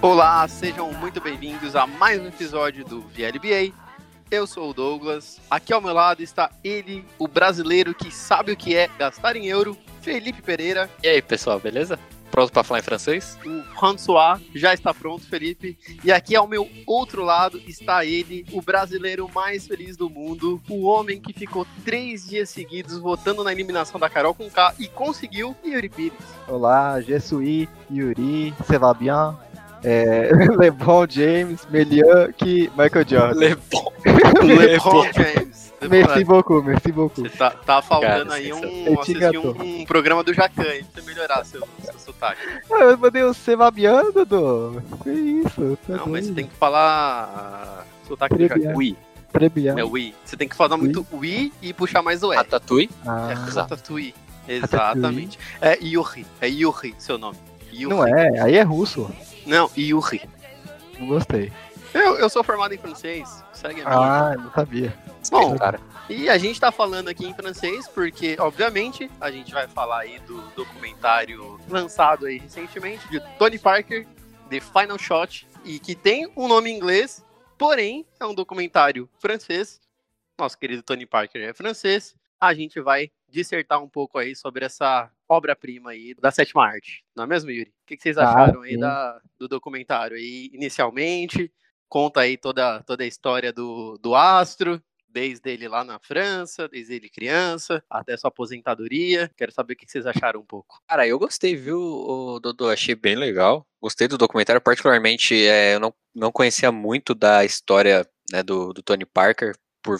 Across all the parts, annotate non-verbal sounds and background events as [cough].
Olá, sejam muito bem-vindos a mais um episódio do VLBA. Eu sou o Douglas. Aqui ao meu lado está ele, o brasileiro que sabe o que é gastar em euro, Felipe Pereira. E aí, pessoal, beleza? Pronto para falar em francês? O François já está pronto, Felipe. E aqui ao meu outro lado está ele, o brasileiro mais feliz do mundo, o homem que ficou três dias seguidos votando na eliminação da Carol com K e conseguiu, Yuri Pires. Olá, je suis Yuri, ça va bien? É, [laughs] LeBron James, Melian, que Michael Jordan. [laughs] LeBron. LeBron James. Merci beaucoup, merci beaucoup. Você tá, tá faltando Cara, aí um, assistir um, um programa do Jacan aí pra você melhorar seu, seu sotaque. Ah, eu mandei o você va bien, Dudu. Que isso? Tá Não, mas você doido. tem que falar sotaque do Jacan. Oui. Bien. É oui. Você tem que falar muito oui e puxar mais o E. Ratatouille? Ah, É. Ratatouille. Exatamente. É Yuri. É Yuri, seu nome. Yuri. não é, aí é russo. Não, Yuri. Não gostei. Eu, eu sou formado em francês. Segue a minha. Ah, não sabia. Bom, cara. E a gente tá falando aqui em francês porque, obviamente, a gente vai falar aí do documentário lançado aí recentemente de Tony Parker, The Final Shot, e que tem um nome em inglês, porém é um documentário francês. Nosso querido Tony Parker é francês. A gente vai dissertar um pouco aí sobre essa obra-prima aí da sétima arte. Não é mesmo, Yuri? O que, vocês Ah, acharam aí sim. da, do documentário aí inicialmente? Conta aí toda, toda a história do, do astro, desde ele lá na França, desde ele criança, até sua aposentadoria. Quero saber o que vocês acharam um pouco. Cara, eu gostei, viu, o Dodô? Achei bem legal. Gostei do documentário, particularmente, é, eu não, não conhecia muito da história né, do, do Tony Parker por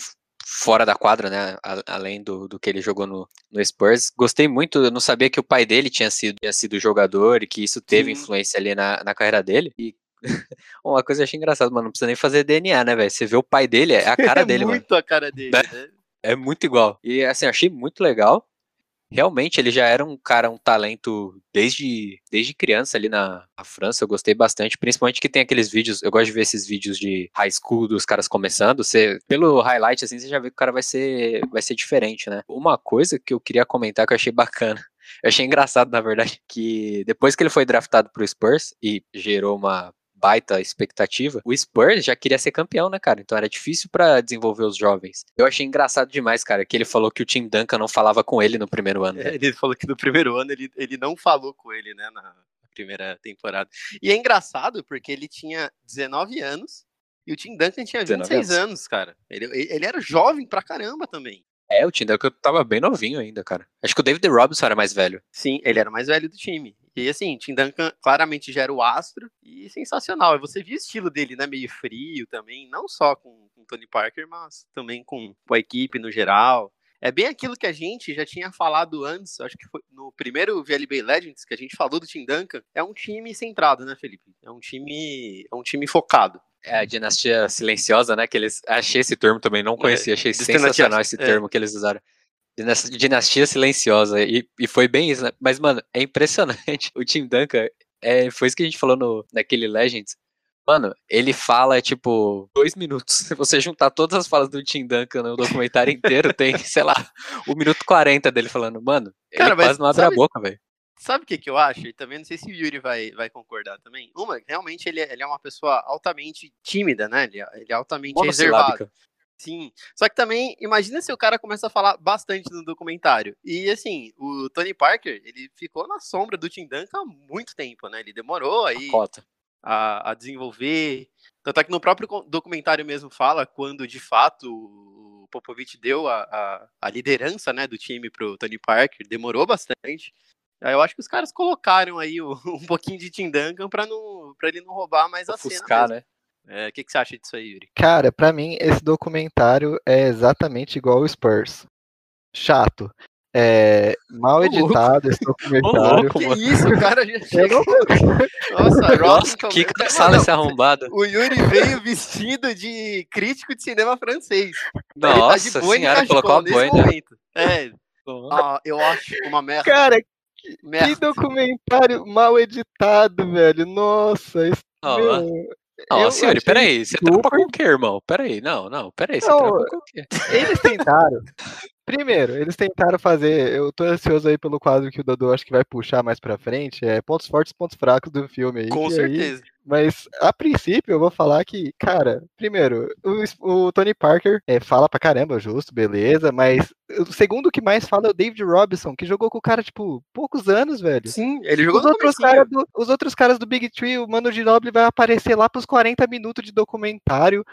fora da quadra, né? a- além do, do que ele jogou no, no Spurs. Gostei muito, eu não sabia que o pai dele tinha sido, tinha sido jogador e que isso teve Sim. influência ali na, na carreira dele. E [laughs] uma coisa que eu achei engraçada, mano, não precisa nem fazer DNA, né, velho? Você vê o pai dele, é a cara [laughs] é dele, mano. muito a cara dele, Né? né? É muito igual. E assim, achei muito legal. Realmente, ele já era um cara, um talento desde, desde criança ali na, na França. Eu gostei bastante. Principalmente que tem aqueles vídeos. Eu gosto de ver esses vídeos de high school dos caras começando. Você, pelo highlight, assim, você já vê que o cara vai ser, vai ser diferente, né? Uma coisa que eu queria comentar que eu achei bacana. [laughs] Eu achei engraçado, na verdade, que depois que ele foi draftado pro Spurs e gerou uma baita expectativa, o Spurs já queria ser campeão, né, cara? Então era difícil pra desenvolver os jovens. Eu achei engraçado demais, cara, que ele falou que o Tim Duncan não falava com ele no primeiro ano. É, ele falou que no primeiro ano ele, ele não falou com ele, né, na primeira temporada. E é engraçado porque ele tinha 19 anos e o Tim Duncan tinha 19 26 anos, cara. Ele, ele ele era jovem pra caramba também. É, o Tim Duncan tava bem novinho ainda, cara. Acho que o David Robinson era mais velho. Sim, ele era o mais velho do time. E assim, Tim Duncan claramente já era o astro e sensacional. E Você viu o estilo dele, né? Meio frio também, não só com o Tony Parker, mas também com, com a equipe no geral. É bem aquilo que a gente já tinha falado antes, acho que foi no primeiro VLB Legends que a gente falou do Tim Duncan. É um time centrado, né, Felipe? É um time, é um time focado. É a dinastia silenciosa, né? Que eles. Achei esse termo também, não conhecia. Achei dinastia- sensacional esse é. termo que eles usaram. Dinas- Dinastia silenciosa. E, e foi bem isso, né? Mas, mano, é impressionante. [laughs] O Tim Duncan, é, foi isso que a gente falou no, naquele Legends. Mano, ele fala, tipo, dois minutos. [laughs] Se você juntar todas as falas do Tim Duncan no documentário inteiro, tem, [laughs] sei lá, o minuto 40 dele falando, mano, ele Cara, mas quase não abre sabe- a boca, velho. Sabe o que, que eu acho? E também não sei se o Yuri vai, vai concordar também. Uma, realmente ele é, ele é uma pessoa altamente tímida, né? Ele é, ele é altamente reservado. Sim. Só que também, imagina se o cara começa a falar bastante no documentário. E assim, o Tony Parker, ele ficou na sombra do Tim Duncan há muito tempo, né? Ele demorou aí a, a desenvolver. Tanto é que no próprio documentário mesmo fala quando de fato o Popovich deu a, a, a liderança né, do time pro Tony Parker, demorou bastante. Aí Eu acho que os caras colocaram aí o- [laughs] um pouquinho de Tim Duncan pra, não, pra ele não roubar mais a Ofuscar, cena. né? É, O que, que você acha disso aí, Yuri? Cara, pra mim, esse documentário é exatamente igual o Spurs. Chato. É mal Ô, editado esse documentário. louco. Que isso, o cara já Eu chegou. Nossa, Nossa, Rotten que Não, esse arrombado. O Yuri veio vestido de crítico de cinema francês. Nossa tá de boina e senhora, colocou a boina. momento. É, ah, eu acho uma merda. Cara, que merda. documentário mal editado, velho. Nossa, isso, Ó, meu, Ó, eu senhor, peraí, você trampa super- com o quê, irmão? Peraí, não, não, peraí, você Não, trampa com o quê? Eles tentaram. [laughs] Primeiro, eles tentaram fazer. Eu tô ansioso aí pelo quadro que o Dodô acho que vai puxar mais pra frente. É pontos fortes pontos fracos do filme aí. Com que aí- certeza. mas a princípio eu vou falar que, cara, primeiro, o, o Tony Parker é, fala pra caramba, justo, beleza, mas o segundo que mais fala é o David Robinson, que jogou com o cara, tipo, poucos anos, velho. Sim, ele jogou Os outros, cara do- os outros caras do Big Tree, o Mano Ginobili vai aparecer lá pros 40 minutos de documentário.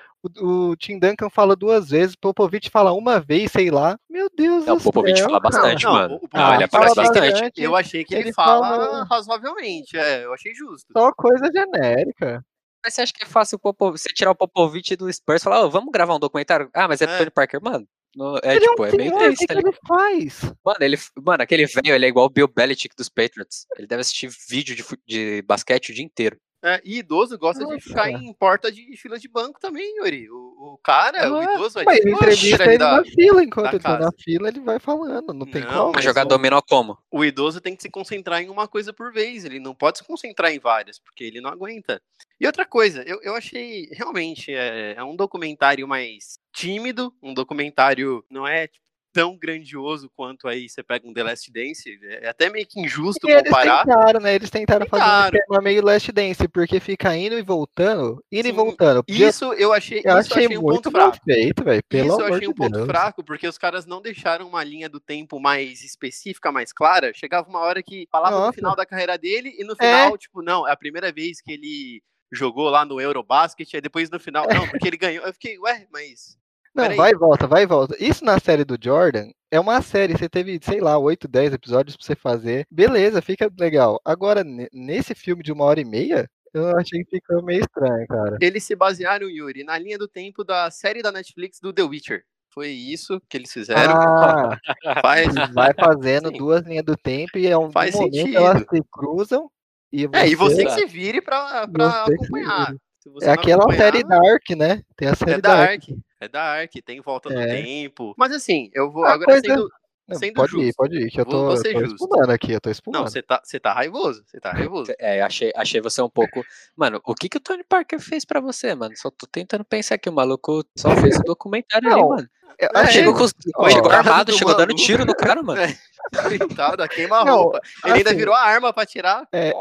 O, o Tim Duncan fala duas vezes, Popovich fala uma vez, sei lá. Meu Deus É, o do Popovich céu, fala cara. bastante, Não, mano. o- o Não, ele Popovich aparece fala bastante. Eu achei que ele, Ele fala, fala- razoavelmente, é, eu achei justo. Só coisa genérica. Mas você acha que é fácil o Popo- você tirar o Popovich do Spurs e falar, "Ô, vamos gravar um documentário? Ah, mas é, É. Tony Parker, mano. no- é ele tipo, é é, um meio senhor, o tenso, que, tá ele faz? Mano, ele, mano, aquele velho, ele é igual o Bill Belichick dos Patriots. Ele deve assistir vídeo de, de basquete o dia inteiro. É, e idoso gosta de Nossa. ficar em porta de fila de banco também, Yuri. O, o cara, o Ah, idoso, Mas ele ele entrevista ele da- na fila, enquanto ele tá na fila, ele vai falando, não tem Não, como. Mas jogar o- dominó como? o idoso tem que se concentrar em uma coisa por vez. Ele não pode se concentrar em várias, porque ele não aguenta. E outra coisa, eu, eu achei realmente é, é um documentário mais tímido, um documentário não é tipo, tão grandioso quanto aí você pega um The Last Dance. É até meio que injusto E eles comparar. tentaram, né? Eles tentaram, fazer Tentaram. um esquema meio Last Dance, porque fica indo e voltando, indo e Sim, voltando. Podia- Isso eu achei, eu isso achei achei um muito ponto fraco. feito. Pelo Isso eu achei de um ponto Deus. fraco, porque os caras não deixaram uma linha do tempo mais específica, mais clara. Chegava uma hora que falava no Nossa. final da carreira dele e no É. final, tipo, não, é a primeira vez que ele jogou lá no Eurobasket, aí depois no final, não, porque ele ganhou. Eu fiquei, ué, mas. Não, Peraí. vai e volta, vai e volta. Isso na série do Jordan é uma série, você teve, sei lá, 8, 10 episódios pra você fazer. Beleza, fica legal. Agora, ne- nesse filme de uma hora e meia, eu achei que ficou meio estranho, cara. Eles se basearam, Yuri, na linha do tempo da série da Netflix do The Witcher. Foi isso que eles fizeram. Ah, [laughs] Faz. vai fazendo Sim. duas linhas do tempo e em algum Faz momento sentido. elas se cruzam. E você, É, e você que se vire pra, pra acompanhar. É aquela acompanhar- série Dark, né? Tem a série É Dark. Dark, é Dark, tem volta no É. tempo. Mas assim, eu vou A agora sendo. Não, Sendo pode ir, justo. pode ir, que eu tô, vou eu tô justo. expulando aqui, eu tô Não, expulando. você tá, você tá raivoso, você tá raivoso. É, achei, achei você um pouco. Mano, o que que o Tony Parker fez pra você, mano? Só tô tentando pensar que o maluco só fez o [laughs] documentário ali, Não, mano. Eu É, achei- Chegou, com, Ó, [laughs] chegou armado, do chegou dando maluco. tiro no cara, mano. É. [laughs] Coitado, a queima Não, roupa. Ele ainda assim, virou a arma pra tirar. É.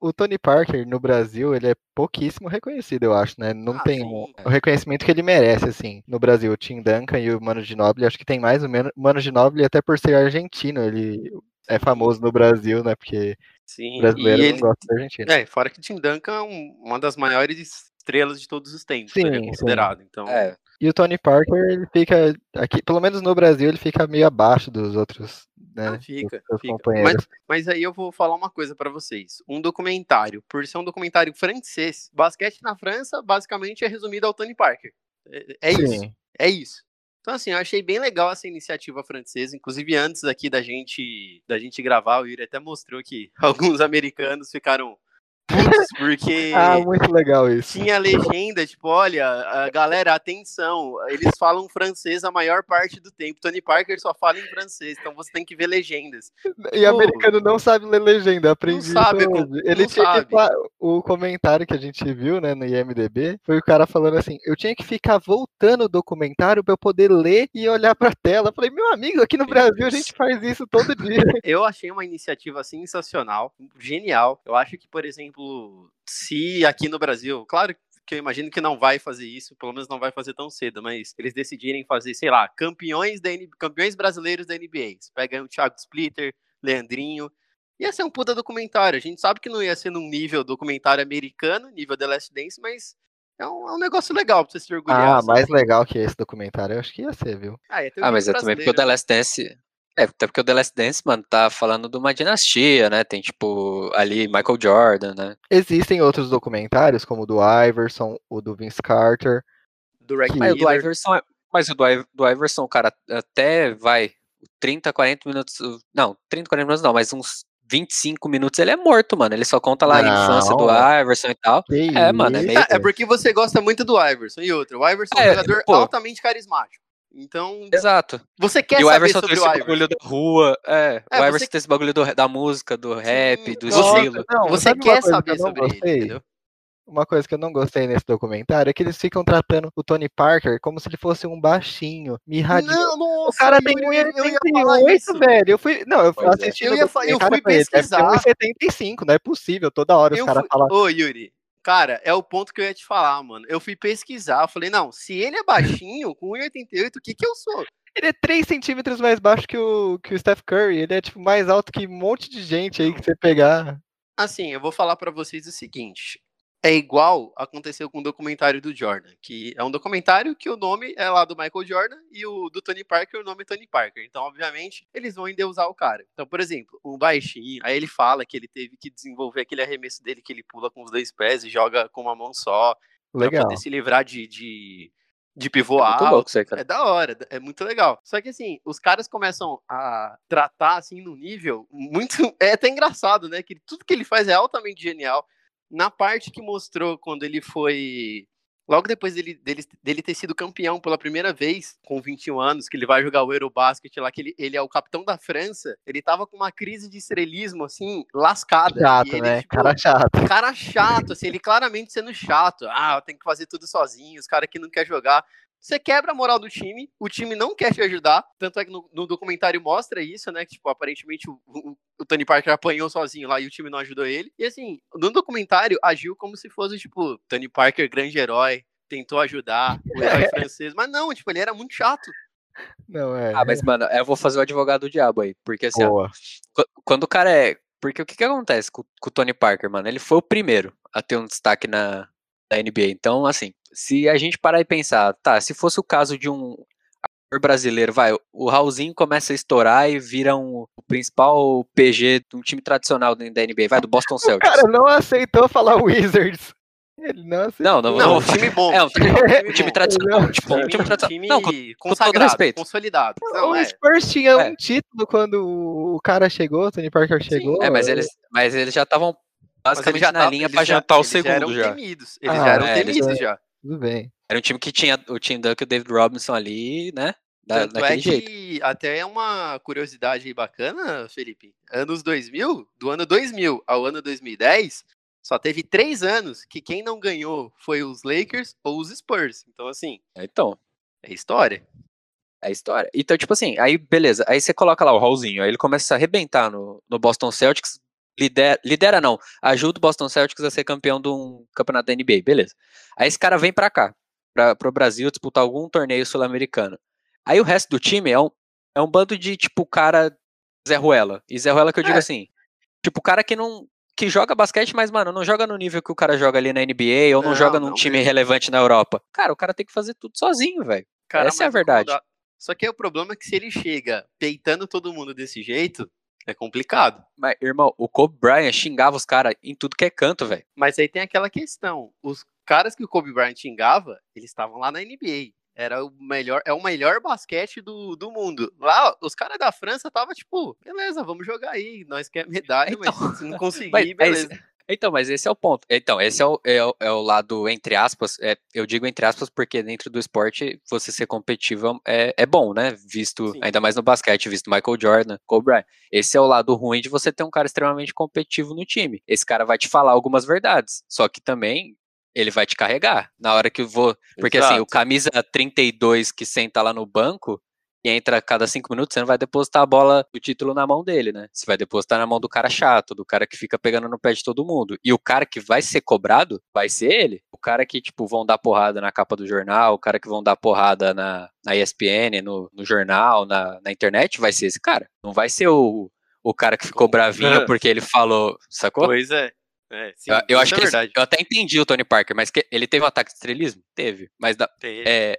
o Tony Parker no Brasil, ele é pouquíssimo reconhecido, eu acho, né? Não Ah, tem sim. o, o reconhecimento que ele merece, assim. No Brasil, o Tim Duncan e o Mano Ginóbili, acho que tem mais ou menos. Mano Ginóbili, até por ser argentino, ele é famoso no Brasil, né? Porque Sim, brasileiro e não ele. gosta da Argentina. É, fora que Tim Duncan é um- uma das maiores estrelas de todos os tempos, Sim, ele é sim. considerado. Então, É, E o Tony Parker, ele fica aqui, pelo menos no Brasil, ele fica meio abaixo dos outros, né? Ah, fica, fica. companheiros. Mas, mas aí eu vou falar uma coisa pra vocês. Um documentário, por ser um documentário francês, basquete na França basicamente é resumido ao Tony Parker. É, é isso. É isso. Então, assim, eu achei bem legal essa iniciativa francesa. Inclusive, antes aqui da gente, da gente gravar, o Yuri até mostrou que [laughs] alguns americanos ficaram putos [laughs] porque Ah, muito legal isso. tinha legenda, tipo, olha, a galera, atenção, eles falam francês a maior parte do tempo. Tony Parker só fala em francês, então você tem que ver legendas. E americano não sabe ler legenda, aprendi sabe, isso com- hoje. Ele não tinha sabe. que o comentário que a gente viu, né, no IMDb, foi o cara falando assim: "Eu tinha que ficar voltando o documentário para eu poder ler e olhar pra tela". Eu falei: "Meu amigo, aqui no Meu Brasil a Deus. gente faz isso todo dia". [laughs] Eu achei uma iniciativa sensacional, genial. Eu acho que, por exemplo, se aqui no Brasil, claro que eu imagino que não vai fazer isso, pelo menos não vai fazer tão cedo, mas eles decidirem fazer, sei lá, campeões da N- campeões brasileiros da NBA. Você pega o Thiago Splitter, Leandrinho, ia ser um puta documentário. A gente sabe que não ia ser num nível documentário americano, nível The Last Dance, mas é um, é um negócio legal pra você se orgulhar. Ah, sabe? mais legal que esse documentário, eu acho que ia ser, viu? Ah, ia ter o Ah, mas é também porque o The Last Dance. É, até porque o The Last Dance, mano, tá falando de uma dinastia, né? Tem, tipo, ali Michael Jordan, né? Existem outros documentários, como o do Iverson, o do Vince Carter. do Reg que- Mas o do. Iverson, é- mas o do, Iv- do Iverson, cara, até vai 30, 40 minutos. Não, 30, 40 minutos não, mas uns 25 minutos ele é morto, mano. Ele só conta lá a infância do Não. Iverson e tal. Que É, mano, é meio- Ah, é porque você gosta muito do Iverson. E outro, o Iverson é um É, jogador pô. altamente carismático. Então, Exato. você quer e o saber Iverson tem sobre esse Iverson. bagulho da rua. É, É, o você- Iverson tem esse bagulho do- da música, do rap, do Você- estilo. Não, Você quer que saber não sobre ele, gostei? entendeu? uma coisa que eu não gostei nesse documentário é que eles ficam tratando o Tony Parker como se ele fosse um baixinho, mirradinho. Não, nossa, O cara tem eu ia- eu ia falar 1,88, isso. velho. Eu fui. Não, eu fui Pois é. assistindo. Eu ia eu fui pesquisar. 1,75, não é possível. Toda hora os Eu caras fui- falam. Ô, Yuri, cara, é o ponto que eu ia te falar, mano. Eu fui pesquisar, eu falei, não, se ele é baixinho, com 1,88, o que que eu sou? Ele é 3 centímetros mais baixo que o, que o Steph Curry. Ele é, tipo, mais alto que um monte de gente aí que você pegar. Assim, eu vou falar pra vocês o seguinte. É igual aconteceu com o documentário do Jordan, que é um documentário que o nome é lá do Michael Jordan e o do Tony Parker, o nome é Tony Parker. Então, obviamente, eles vão endeusar o cara. Então, por exemplo, o baixinho, aí ele fala que ele teve que desenvolver aquele arremesso dele que ele pula com os dois pés e joga com uma mão só, pra Legal. poder se livrar de, de, de pivô É. É da hora, é muito legal. Só que assim, os caras começam a tratar assim no nível muito. [laughs] É até engraçado, né? Que tudo que ele faz é altamente genial. Na parte que mostrou quando ele foi. Logo depois dele, dele, dele ter sido campeão pela primeira vez, com 21 anos, que ele vai jogar o Eurobasket lá, que ele, ele é o capitão da França, ele tava com uma crise de estrelismo, assim, lascada. Chato, ele, né? tipo, Cara chato. cara chato, assim, ele claramente sendo chato. Ah, eu tenho que fazer tudo sozinho, os caras que não quer jogar. Você quebra a moral do time, o time não quer te ajudar, tanto é que no, no documentário mostra isso, né? Que, tipo, aparentemente o, o- o Tony Parker apanhou sozinho lá e o time não ajudou ele. E assim, no documentário agiu como se fosse, tipo, Tony Parker, grande herói, tentou ajudar, o [laughs] herói francês. Mas não, tipo, ele era muito chato. Não, é. Ah, mas, mano, eu vou fazer o advogado do diabo aí. Porque, assim, ó, quando o cara é. Porque o que, que acontece com, com o Tony Parker, mano? Ele foi o primeiro a ter um destaque na, na NBA. Então, assim, se a gente parar e pensar, tá, se fosse o caso de um brasileiro, vai, o Raulzinho começa a estourar e vira um, o principal PG de um time tradicional dentro da NBA, vai, do Boston O Celtics. cara não aceitou falar Wizards. Ele não aceitou. Não, não, Não, não. um time bom. É, um time, um [laughs] time tradicional. Não, Tipo, um time tradicional. time Não, com, todo respeito. consolidado. Não, o é. Spurs tinha É. um título quando o cara chegou, o Tony Parker chegou. é, mas eles, mas eles já estavam Mas basicamente eles já na tavam- linha eles pra já- jantar o eles segundo eram já. Temidos. Eles Ah, já eram é, eles temidos já- já. Tudo bem. Era um time que tinha o Tim Duncan e o David Robinson ali, né? Da, Tanto daquele é jeito. que até é uma curiosidade bacana, Felipe. Anos 2000, do ano 2000 ao ano 2010, só teve três anos que quem não ganhou foi os Lakers ou os Spurs. Então, assim, Então, é história. é história. Então, tipo assim, aí beleza. Aí você coloca lá o Raulzinho, aí ele começa a arrebentar no, no Boston Celtics. Lidera, lidera não, ajuda o Boston Celtics a ser campeão de um campeonato da NBA, beleza. Aí esse cara vem pra cá, pra, pro Brasil disputar algum torneio sul-americano. Aí o resto do time é um, é um bando de, tipo, cara Zé Ruela. E Zé Ruela que eu digo É. assim, tipo, cara que não que joga basquete, mas, mano, não joga no nível que o cara joga ali na NBA ou não, Não, joga num não time relevante na Europa. Cara, o cara tem que fazer tudo sozinho, velho. Essa é a verdade. Só que aí o problema é que se ele chega peitando todo mundo desse jeito, é complicado. Mas, irmão, o Kobe Bryant xingava os caras em tudo que é canto, velho. Mas aí tem aquela questão. Os caras que o Kobe Bryant xingava, eles estavam lá na NBA. Era o melhor, é o melhor basquete do, do mundo. Lá, os caras da França tava tipo, beleza, vamos jogar aí. Nós quer medalha, Então, mas se não conseguir, [laughs] mas- mas- beleza. Então, mas esse é o ponto. Então, esse é o, é o, é o lado, entre aspas, é, eu digo entre aspas porque dentro do esporte você ser competitivo é, é bom, né? Visto, Sim. ainda mais no basquete, visto Michael Jordan, Kobe Bryant. Esse é o lado ruim de você ter um cara extremamente competitivo no time. Esse cara vai te falar algumas verdades, só que também ele vai te carregar na hora que eu vou. Porque assim, o Exato. camisa 32 que senta lá no banco, e entra a cada cinco minutos, você não vai depositar a bola do título na mão dele, né? Você vai depositar na mão do cara chato, do cara que fica pegando no pé de todo mundo. E o cara que vai ser cobrado vai ser ele. O cara que, tipo, vão dar porrada na capa do jornal, o cara que vão dar porrada na, na ESPN, no, no jornal, na, na internet, vai ser esse cara. Não vai ser o, o cara que ficou bravinho [laughs] porque ele falou, sacou? Pois é. É, sim, Eu, eu acho é que verdade. eu até entendi o Tony Parker, mas que ele teve um ataque de estrelismo? Teve. Mas Tem- é, é,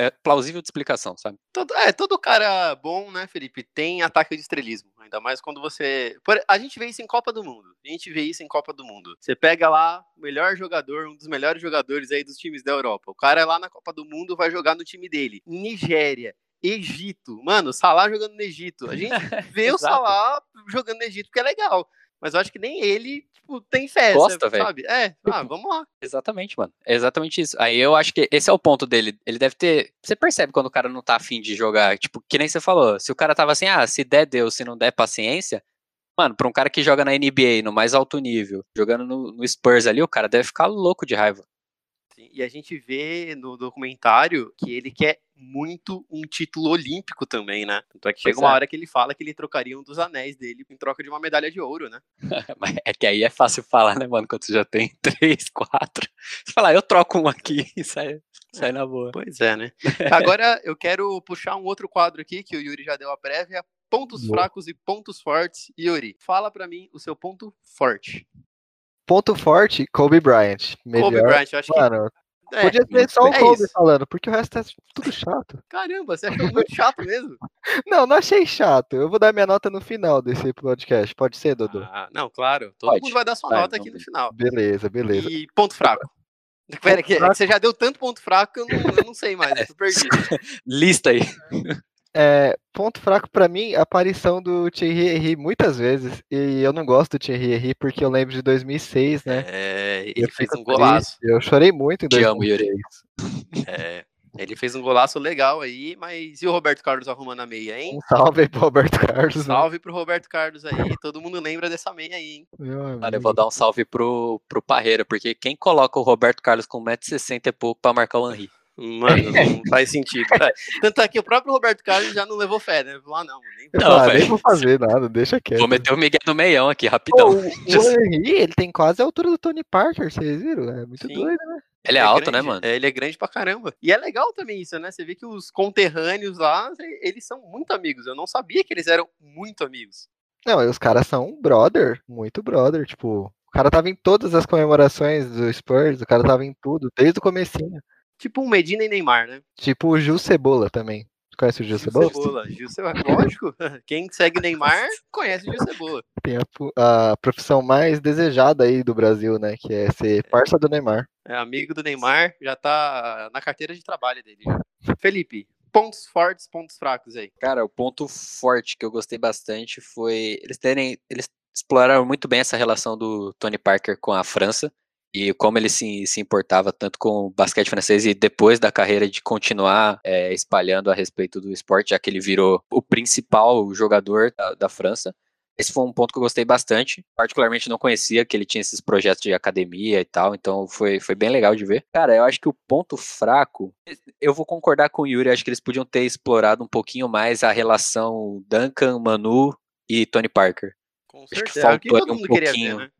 é plausível de explicação, sabe? Todo, é, todo cara bom, né, Felipe, tem ataque de estrelismo. Ainda mais quando você. por- a gente vê isso em Copa do Mundo. A gente vê isso em Copa do Mundo. Você pega lá o melhor jogador, um dos melhores jogadores aí dos times da Europa. O cara é lá na Copa do Mundo, vai jogar no time dele. Nigéria. Egito. Mano, o Salah jogando no Egito. A gente [laughs] vê o. Salah jogando no Egito, porque é legal. Mas eu acho que nem ele, tipo, tem fé, Gosta, velho. sabe? É, [laughs] ah, vamos lá. Exatamente, mano. É exatamente isso. Aí eu acho que esse é o ponto dele. Ele deve ter. Você percebe quando o cara não tá afim de jogar. Tipo, que nem você falou. Se o cara tava assim, ah, se der, deu, se não der, paciência. Mano, pra um cara que joga na NBA, no mais alto nível, jogando no, no Spurs ali, o cara deve ficar louco de raiva. Sim, E a gente vê no documentário que ele quer muito um título olímpico também, né? Tanto é que chega Pois uma é. hora que ele fala que ele trocaria um dos anéis dele em troca de uma medalha de ouro, né? [laughs] Mas é que aí é fácil falar, né, mano? Quando você já tem [laughs] três, quatro. Você fala, ah, eu troco um aqui [laughs] e sai, sai na boa. Pois é, né? Agora eu quero puxar um outro quadro aqui que o Yuri já deu a prévia. Pontos Boa. fracos e pontos fortes. Yuri, fala pra mim o seu ponto forte. Ponto forte, Kobe Bryant. Melhor. Kobe Bryant, eu acho que. Mano, É, podia ser só o é Kobe isso. falando, porque o resto é tudo chato. Caramba, você achou muito chato mesmo? [laughs] Não, não achei chato. Eu vou dar minha nota no final desse podcast. Pode ser, Dodô? Ah, não, claro. Todo Pode. mundo vai dar sua Vai, nota não aqui no final. Beleza, beleza. E ponto fraco. Pera, que, você já deu tanto ponto fraco que eu não, eu não sei mais, eu tô [laughs] perdido. Lista aí. É, ponto fraco pra mim, a aparição do Thierry Henry muitas vezes. E eu não gosto do Thierry Henry porque eu lembro de 2006, né? É, ele fez fico um golaço. triste. Eu chorei muito em Te amo, 2006. Yuri. É, ele fez um golaço legal aí, mas e o Roberto Carlos arrumando a meia, hein? Um salve aí pro Roberto Carlos. né? Salve pro Roberto Carlos aí, todo mundo lembra dessa meia aí, hein? Mano, eu vou dar um salve pro, pro Parreira, porque quem coloca o Roberto Carlos com 1,60m é pouco pra marcar o Henry. Mano, não [laughs] faz sentido. É, Tanto é que o próprio Roberto Carlos já não levou fé, né? Falou, ah, não, nem Não, falei, nem vou fazer nada, deixa quieto. Vou meter o Miguel no meião aqui, Pô, rapidão. o, o [laughs] Henry, ele tem quase a altura do Tony Parker, vocês viram? É muito Sim. doido, né? Ele é alto, né, grande, mano? é, ele é grande pra caramba. E é legal também isso, né? Você vê que os conterrâneos lá, eles são muito amigos. Eu não sabia que eles eram muito amigos. Não, os caras são um brother, muito brother, tipo... O cara tava em todas as comemorações do Spurs, o cara tava em tudo, desde o comecinho. Tipo um Medina e Neymar, né? Tipo o Gil Cebola também. Tu conhece o Gil Cebola? Cebola. Gil Cebola. Lógico. [laughs] Quem segue Neymar conhece o Gil Cebola. Tem a, a profissão mais desejada aí do Brasil, né? Que é ser parça do Neymar. É amigo do Neymar, já tá na carteira de trabalho dele. Felipe, pontos fortes, pontos fracos aí. Cara, o ponto forte que eu gostei bastante foi eles terem. Eles exploraram muito bem essa relação do Tony Parker com a França e como ele se, se importava tanto com o basquete francês e depois da carreira de continuar é, espalhando a respeito do esporte, já que ele virou o principal jogador da, da França. Esse foi um ponto que eu gostei bastante. Particularmente não conhecia que ele tinha esses projetos de academia e tal, então foi, foi bem legal de ver. Cara, eu acho que o ponto fraco, eu vou concordar com o Yuri, acho que eles podiam ter explorado um pouquinho mais a relação Duncan, Manu e Tony Parker. Com Acho que certeza. É que faltou todo um mundo queria ver, pouquinho. né?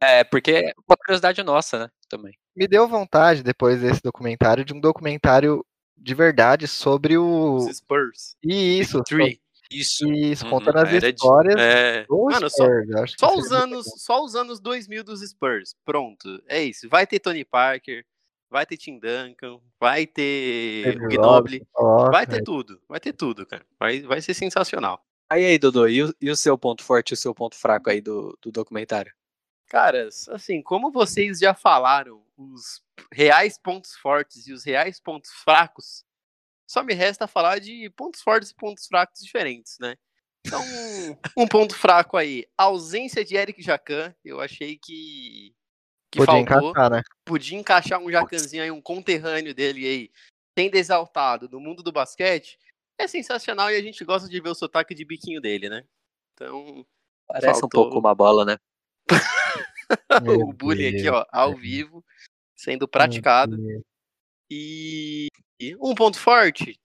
É, porque é uma curiosidade nossa, né? Também. Me deu vontade, depois desse documentário, de um documentário de verdade sobre o. Os Spurs. E isso, Three. Isso. isso, Uhum, contando as era de- histórias É. Mano, só, Spurs. só seria os anos, só os anos 2000 dos Spurs. Pronto. É isso. Vai ter Tony Parker, vai ter Tim Duncan, vai ter Ginobili, legal. vai ter tudo. Vai ter tudo, cara. Vai, vai ser sensacional. Aí, aí, Dodô, e o, e o seu ponto forte e o seu ponto fraco aí do, do documentário? Caras, assim, como vocês já falaram, os reais pontos fortes e os reais pontos fracos, só me resta falar de pontos fortes e pontos fracos diferentes, né? Então, um ponto fraco aí, ausência de Eric Jacan, eu achei que, que Podia faltou. encaixar, né? Podia encaixar um Jacanzinho aí, um conterrâneo dele aí, sendo exaltado no mundo do basquete, é sensacional e a gente gosta de ver o sotaque de biquinho dele, né? Então, Parece Faltou. um pouco uma bola, né? [laughs] O bullying aqui, ó, ao vivo, sendo praticado. E e um ponto forte,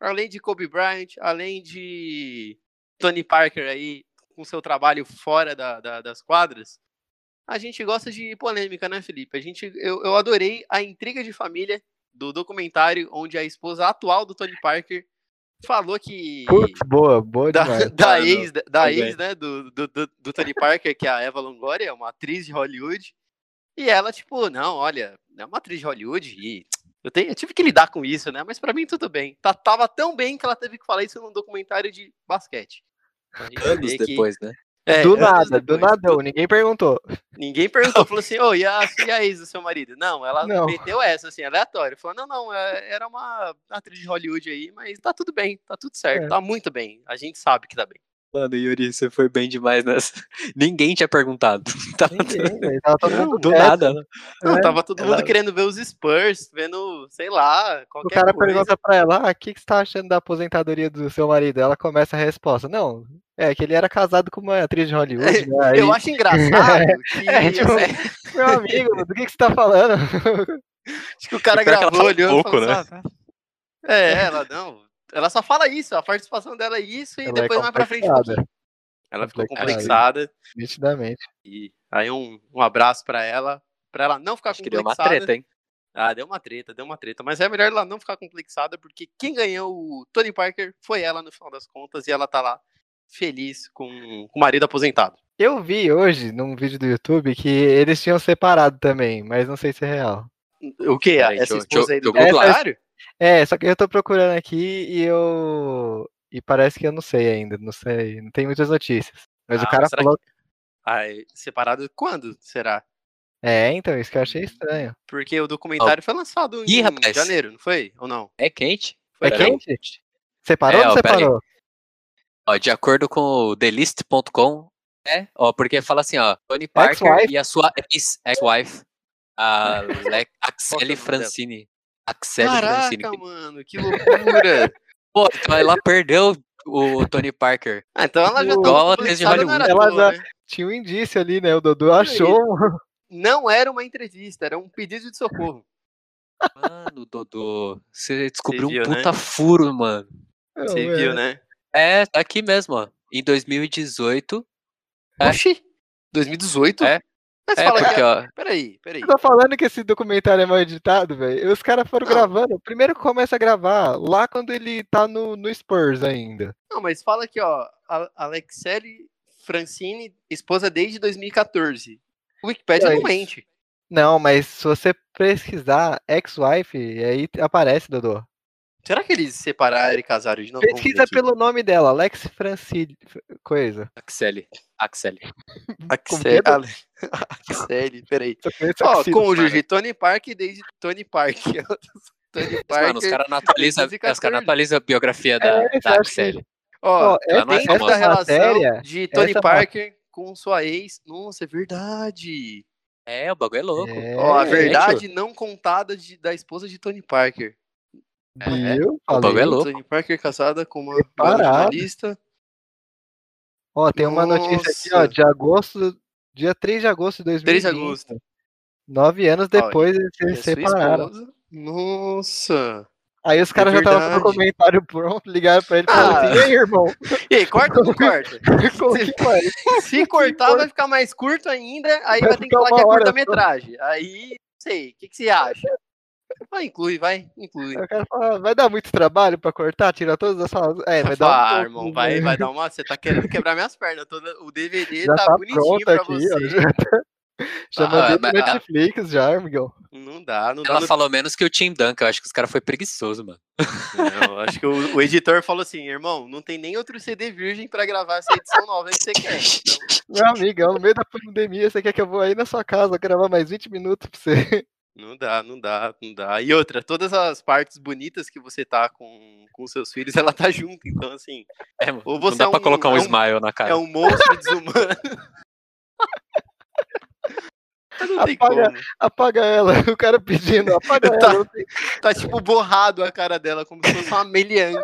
além de Kobe Bryant, além de Tony Parker aí, com seu trabalho fora da- da- das quadras, a gente gosta de polêmica, né, Felipe? A gente, eu, eu adorei a intriga de família do documentário onde a esposa atual do Tony Parker falou que Putz, boa, boa da, demais. [laughs] da Mano, ex, da tudo ex né, do, do, do, do Tony Parker, que é a Eva Longoria, uma atriz de Hollywood. E ela, tipo, não, olha, é uma atriz de Hollywood e eu, tenho, eu tive que lidar com isso, né? Mas pra mim tudo bem. Tá, tava tão bem que ela teve que falar isso num documentário de basquete. Anos vê que- depois, né? É, do nada, do nadão, ninguém perguntou. Ninguém perguntou, falou assim, ô, e, a, [laughs] e a ex do seu marido? Não, ela Não. meteu essa, assim, aleatório. Falou, não, não, é- era uma atriz de Hollywood aí, mas tá tudo bem, tá tudo certo, É. tá muito bem. A gente sabe que tá bem. Mano, Yuri, você foi bem demais nessa. [laughs] Ninguém tinha perguntado. [laughs] Tava Ninguém. Tava todo mundo do nada. né? Não, É, tava todo mundo ela- querendo ver os Spurs, vendo, sei lá, O qualquer cara coisa. pergunta pra ela, ah, o que, que você tá achando da aposentadoria do seu marido? Ela começa a resposta, não, é que ele era casado com uma atriz de Hollywood, [laughs] né? Aí, Eu acho engraçado que É, tipo, meu amigo, do que, que você tá falando? acho que o cara gravou, olhou e pouco, falou né? assim, "Ah, tá." É, ela não. Ela só fala isso, a participação dela é isso e Ela é depois mais pra frente. um complexada. Ela ficou Complexada. complexada. nitidamente. E aí um, um abraço pra ela, pra ela não ficar Acho que deu uma complexada. treta, hein? Ah, deu uma treta, deu uma treta. Mas é melhor ela não ficar complexada, porque quem ganhou o Tony Parker foi ela no final das contas, e ela tá lá feliz com, com o marido aposentado. Eu vi hoje, num vídeo do YouTube, que eles tinham separado também, mas não sei se é real. O quê? Peraí, Essa esposa aí do documentário? É, só que eu tô procurando aqui e eu... E parece que eu não sei ainda, não sei, não tem muitas notícias. Mas Ah, o cara falou... Ai, separado quando será? É, então, isso que eu achei estranho. Porque o documentário foi lançado Ih, em rapaz. janeiro, não foi? Ou não? É quente. Foi É não? quente? Separou É, ou ó, separou? Ó, de acordo com o thelist.com, é, ó, porque fala assim, ó, Tony Parker e a sua ex- ex-wife, a [laughs] Le- Qual que é Axel. Caraca, mano, que loucura! [laughs] Pô, então ela perdeu o Tony Parker. ah, então ela já Igual tava de Hollywood. Ela né? Tinha um indício ali, né? O Dodô achou. Não era uma entrevista, era um pedido de socorro. Mano, Dodô, você descobriu viu, um né? puta furo, mano. Você Não, viu, é. né? É, tá aqui mesmo, ó. Em 2018. É. Oxi! 2018? É. Mas É, fala porque, que. ó, Peraí, peraí. Eu tô falando que esse documentário é mal editado, velho. Os caras foram Não. gravando. Primeiro começa a gravar lá quando ele tá no, no Spurs ainda. Não, mas fala aqui, ó. A- Alexele Francine, esposa desde 2014. O Wikipedia É não mente. Não, mas se você pesquisar ex-wife, aí aparece, Dodô. Será que eles se separaram e casaram de novo? Pesquisa pelo nome dela, Alex Francine. Coisa. Axel. Axel. Axel. [laughs] Ale- Axel, peraí. Ó, Axel, cônjuge. Tony Park desde Tony Park. [laughs] Tony Parker. Mano, os caras 2014. cara a biografia da, É, da que- Axel. Ó, é dentro famosa. da relação matéria- de Tony Parker com sua ex. Nossa, é verdade. É, o bagulho é louco. É, Ó, a é, verdade não contada de- da esposa de Tony Parker. Viu? O bagulho é louco. Tony Parker casada com uma jornalista. Ó, tem uma notícia aqui, ó, Nossa. de agosto, dia 3 de agosto de 2020. 3 de agosto. Nove anos depois eles E a se separaram. Nossa. Aí os caras já estavam com o comentário pronto, ligaram pra ele e falaram Ah. assim, e aí, irmão? E aí, corta ou não corta? Como que faz? [laughs] Se cortar, vai ficar mais curto ainda, aí vai, Vai ter que falar que é curta-metragem. Aí, não sei, o que, que você acha? Vai, inclui, vai, inclui. Aí O cara fala, vai dar muito trabalho pra cortar, tirar todas as falas. É, vai dar um ah, irmão, vai, né? vai dar uma. Você tá querendo quebrar minhas pernas. Toda, o DVD Já tá, tá bonitinho pronto pra aqui, você. ó. Já, tá- [laughs] já Ah, mandei pro mas Netflix já, amigão. Não dá, não dá. Ela no- falou menos que o Tim Duncan. Eu acho que os caras foi preguiçoso, mano. Não, acho que o, o editor falou assim, irmão, não tem nem outro CD virgem pra gravar essa edição nova que você quer. Então, [laughs] Meu amigão, no meio da pandemia, você quer que eu vou aí na sua casa gravar mais 20 minutos pra você? Não dá, não dá, não dá. E outra, todas as partes bonitas que você tá com, com seus filhos, [laughs] ela tá junto. Então, assim, É. Ou Não você dá é pra um- colocar um, é um- smile na cara. é um monstro desumano. [laughs] não tem Apaga- como. Apaga ela, o cara pedindo, apaga [laughs] Tá. ela. não tem- Tá tipo borrado a cara dela, como se fosse uma meliante.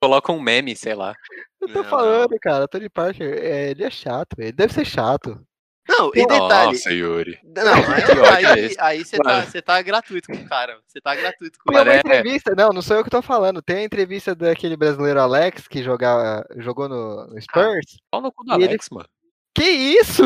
Coloca um meme, sei lá. Eu tô Não, falando, cara, Tony Parker, é, ele é chato, ele deve ser chato. Não, e detalhe. Nossa, Yuri. Não, [laughs] Que ódio é aí, aí você tá, você tá gratuito com o cara. Você tá gratuito com o Tem cara. uma entrevista, não, não sou eu que tô falando. Tem a entrevista daquele brasileiro Alex que joga, jogou no, no Spurs. Pau no cu do E ele- Alex, mano. Que isso?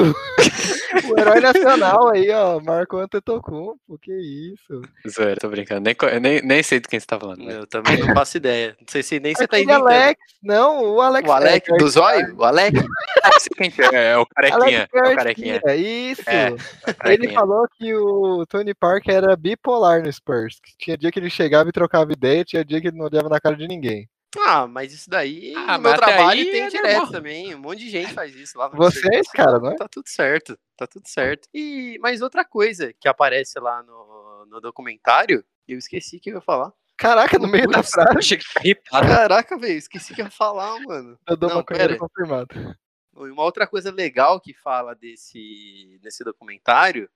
o herói nacional aí, ó, Marco Antetokounmpo, que isso? Zoeira, tô brincando. Nem, nem, nem sei do quem você tá falando. velho. Eu também não faço ideia. Não sei se nem você tá inventando. Alex, não, o Alex. O Alec é, do Zóio? O Alec? Ah, quem que é, é o carequinha. Alex É o carequinha. Isso. É, Ele carequinha. falou que o Tony Parker era bipolar no Spurs. Que tinha dia que ele chegava e trocava ideia, tinha dia que ele não olhava na cara de ninguém. Ah, mas isso daí Ah, no meu mas trabalho aí tem é direto normal. também. Um monte de gente faz isso lá no Vocês, serviço. cara, não é? Tá tudo certo, tá tudo certo. E mais outra coisa que aparece lá no, no documentário, eu esqueci que eu ia falar. Caraca, no meio da Putz, frase. achei que ripado. Caraca, velho, esqueci que ia falar, mano. Eu dou Não, maconheiro pera. confirmado. E Uma outra coisa legal que fala desse, desse documentário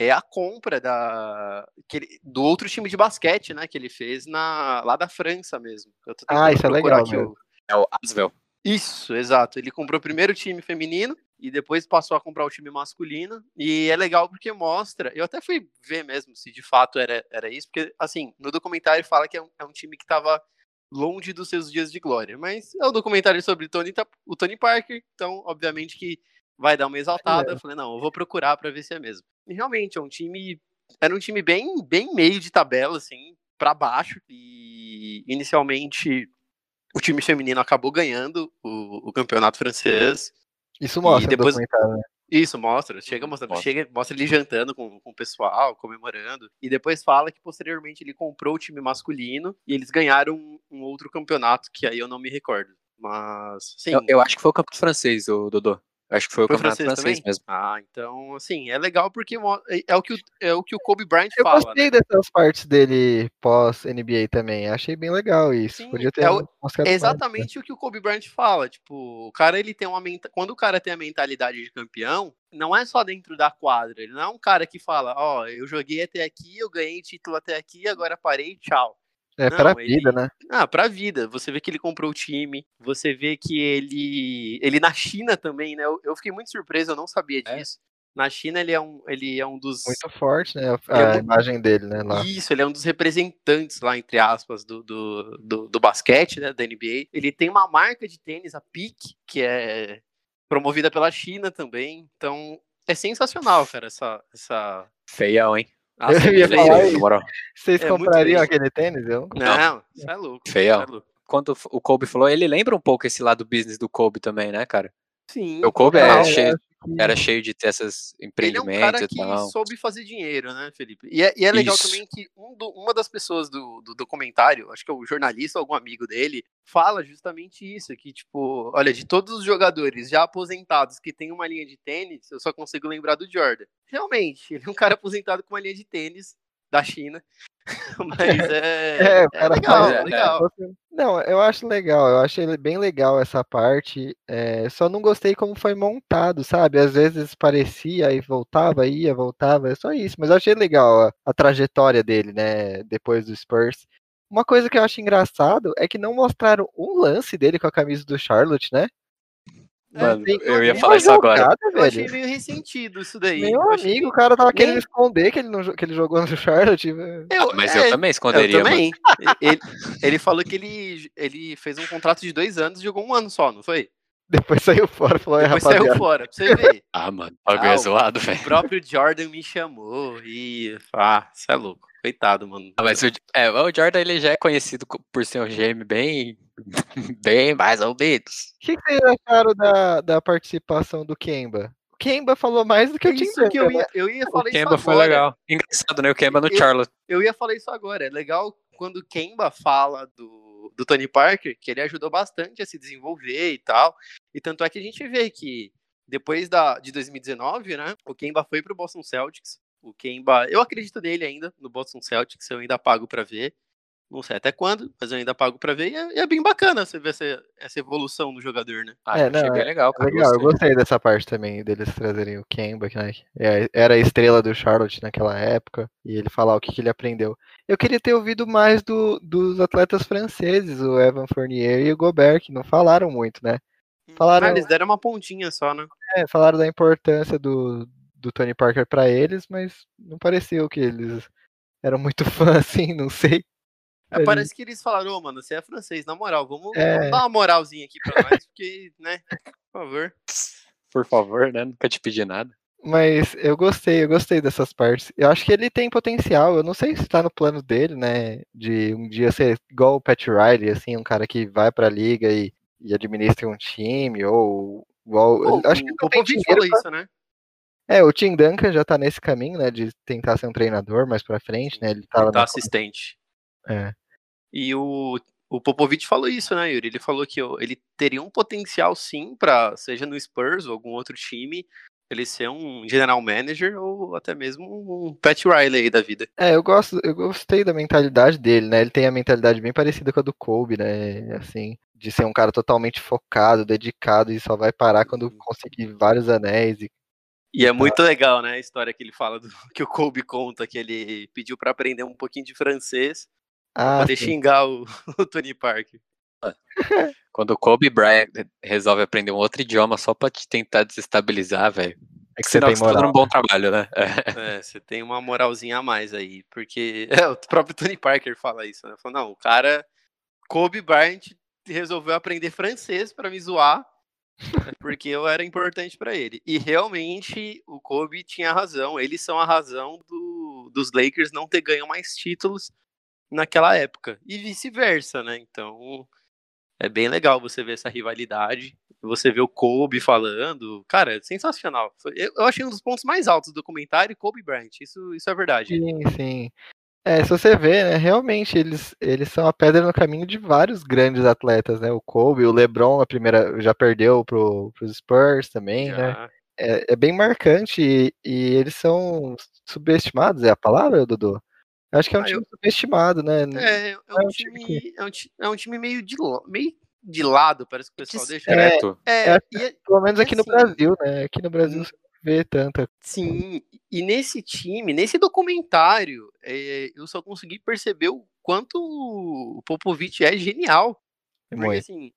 é a compra da, que ele- do outro time de basquete, né? Que ele fez na, lá da França mesmo. Eu tô Ah, isso é legal aqui o- É o Asvel. Isso, exato. Ele comprou primeiro o time feminino e depois passou a comprar o time masculino. E é legal porque mostra. Eu até fui ver mesmo se de fato era, era isso, porque, assim, no documentário fala que é um, é um time que estava longe dos seus dias de glória. Mas é um documentário sobre Tony, o Tony Parker, então, obviamente, que vai dar uma exaltada. É. Eu falei, não, eu vou procurar para ver se é mesmo. E realmente, é um time. Era um time bem, bem meio de tabela, assim, para baixo. E inicialmente o time feminino acabou ganhando o, o campeonato francês. Isso mostra depois- no documentário, né? Isso, mostra. Chega mostrando, Mostra. chega, mostra ele jantando com, com o pessoal, comemorando. E depois fala que posteriormente ele comprou o time masculino e eles ganharam um, um outro campeonato, que aí eu não me recordo. Mas, sim. Eu, eu acho que foi o campeonato francês, o Dodô. Eu Acho que foi o Foi campeonato francês francês, mesmo. Ah, então, assim, é legal porque é, é o que o, é o, que o Kobe Bryant Eu fala. gostei né? dessas partes dele pós-NBA também. Achei bem legal isso. Sim, Podia ter é o- mostrado É mais, né? exatamente o que o Kobe Bryant fala. Tipo, o cara ele tem uma menta... quando o cara tem a mentalidade de campeão, não é só dentro da quadra. Ele não é um cara que fala, ó, eu joguei até aqui, eu ganhei título até aqui, agora parei, tchau. É Não, pra ele- vida, né? Ah, pra vida. Você vê que ele comprou o time, você vê que ele. Ele na China também, né? Eu, eu fiquei muito surpreso, eu não sabia É. disso. Na China ele é um, ele é um dos. Muito forte, né? A, é a muito- imagem dele, né? Lá. Isso, ele é um dos representantes lá, entre aspas, do, do, do, do basquete, né? Da NBA. Ele tem uma marca de tênis, a PIC, que é promovida pela China também. Então, é sensacional, cara, essa. essa... Feião, hein? Ah, [laughs] Eu ia falar isso. Moral. Vocês É comprariam aquele tênis? Eu? Não, isso é louco. Isso é louco. Quando o Kobe falou, ele lembra um pouco esse lado business do Kobe também, né, cara? Sim. O Kobe total. é cheio, era cheio de ter esses Ele é um empreendimentos cara que tal. soube fazer dinheiro, né, Felipe? E é, e é legal Isso. também que um do- uma das pessoas do, do documentário, acho que é o jornalista ou algum amigo dele, fala justamente isso, que, tipo, olha, de todos os jogadores já aposentados que tem uma linha de tênis, eu só consigo lembrar do Jordan. Realmente, [laughs] ele é um cara aposentado com uma linha de tênis da China, [laughs] mas é, É, é, cara legal, faz- é é, legal. Não, eu acho legal, eu achei bem legal essa parte. é, só não gostei como foi montado, sabe? Às vezes parecia e voltava, ia, voltava, é só isso. Mas eu achei legal a, a trajetória dele, né? Depois do Spurs. Uma coisa que eu acho engraçado é que não mostraram um lance dele com a camisa do Charlotte, né? Não Mano, eu ia falar isso agora. jogada, Eu achei velho. meio ressentido isso daí. Meu Eu achei- amigo, o cara tava querendo Nem- esconder que ele, não, que ele jogou no Charlotte. velho. Eu- Ah, mas é, eu também esconderia, eu também. ele, ele falou que ele, ele fez um contrato de dois anos e jogou um ano só, não foi? Depois saiu fora, falou, é, Depois rapaziada. saiu fora, pra você ver. Ah, mano, o bagulho Ah, é o- zoado, O velho. próprio Jordan me chamou e. Ah, você é louco. Coitado, mano. Ah, Mas o, é, o Jordan ele já é conhecido co- por ser um GM bem, [laughs] bem mais ou menos. O que, que vocês acharam da, da participação do Kemba? O Kemba falou mais do que o Tim isso que eu Duncan, né? ia, eu ia O falar isso Kemba agora. foi legal. Engraçado, né? O Kemba no Eu- Charlotte. Eu ia falar isso agora. É legal quando o Kemba fala do, do Tony Parker, que ele ajudou bastante a se desenvolver e tal. E tanto é que a gente vê que depois da, de 2019, né? O Kemba foi pro Boston Celtics. O Kemba, eu acredito nele ainda, no Boston Celtics, eu ainda pago pra ver. Não sei até quando, mas eu ainda pago pra ver. E é, é bem bacana você ver essa, essa evolução do jogador, né? Ah, É, eu achei não, bem legal, cara. Legal, eu gostei. gostei dessa parte também, deles trazerem o Kemba, que né, é- era a estrela do Charlotte naquela época, e ele falar o que, que ele aprendeu. Eu queria ter ouvido mais do- dos atletas franceses, o Evan Fournier e o Gobert, que não falaram muito, né? Falaram- Ah, eles deram uma pontinha só, né? É, falaram da importância do, do Tony Parker pra eles, mas não pareceu que eles eram muito [laughs] fã assim, não sei. É, parece que eles falaram, ô, mano, você é francês, na moral, vamos, É. vamos dar uma moralzinha aqui pra nós, porque, né, por favor. Por favor, né? Nunca te pedi nada. Mas eu gostei, eu gostei dessas partes. Eu acho que ele tem potencial. Eu não sei se tá no plano dele, né? De um dia ser igual o Pat Riley, assim, um cara que vai pra liga e, e administra um time, ou igual. Eu acho que o Popovich falou pra- isso, né? É, o Tim Duncan já tá nesse caminho, né? De tentar ser um treinador mais pra frente, né? Ele tava Ele tá assistente. é. E o, o Popovich falou isso, né, Yuri? Ele falou que ele teria um potencial, sim, pra, seja no Spurs ou algum outro time, ele ser um general manager ou até mesmo um Pat Riley aí da vida. É, eu gosto, eu gostei da mentalidade dele, né? Ele tem a mentalidade bem parecida com a do Kobe, né? Assim, de ser um cara totalmente focado, dedicado e só vai parar quando Uhum. conseguir vários anéis. E... E é muito legal, né, a história que ele fala, do, [laughs] que o Kobe conta, que ele pediu pra aprender um pouquinho de francês pra Ah, poder sim. xingar o, [laughs] o Tony Parker. [laughs] Quando o Kobe Bryant resolve aprender um outro idioma só pra te tentar desestabilizar, velho. é que você Sinal tem tá moral. dando um bom trabalho, né? É. É, você tem uma moralzinha a mais aí, porque é, o próprio Tony Parker fala isso, né? Falou, não, o cara, Kobe Bryant resolveu aprender francês pra me zoar, [laughs] porque eu era importante pra ele. E realmente o Kobe tinha razão, eles são a razão do- dos Lakers não ter ganho mais títulos naquela época, e vice-versa, né? Então, é bem legal você ver essa rivalidade, você vê o Kobe falando, cara, é sensacional. Eu, eu achei um dos pontos mais altos do documentário Kobe Bryant, isso, isso é verdade. Sim, sim. É, se você vê, né, realmente eles, eles são a pedra no caminho de vários grandes atletas, né? O Kobe, o LeBron, a primeira já perdeu pro, pros Spurs também, né? Já. É, é bem marcante e, e eles são subestimados, é a palavra, Dudu? Eu acho que é um Ah, time subestimado, né? É, é é um um time time, é um, é um time meio de, meio de lado, parece que o pessoal deixa. Discreto. É, é, e é- Pelo menos aqui no assim, Brasil, né? Aqui no Brasil hum. Vê tanta. sim, e nesse time, nesse documentário, é, eu só consegui perceber o quanto o Popovich é genial. Porque Muito. assim,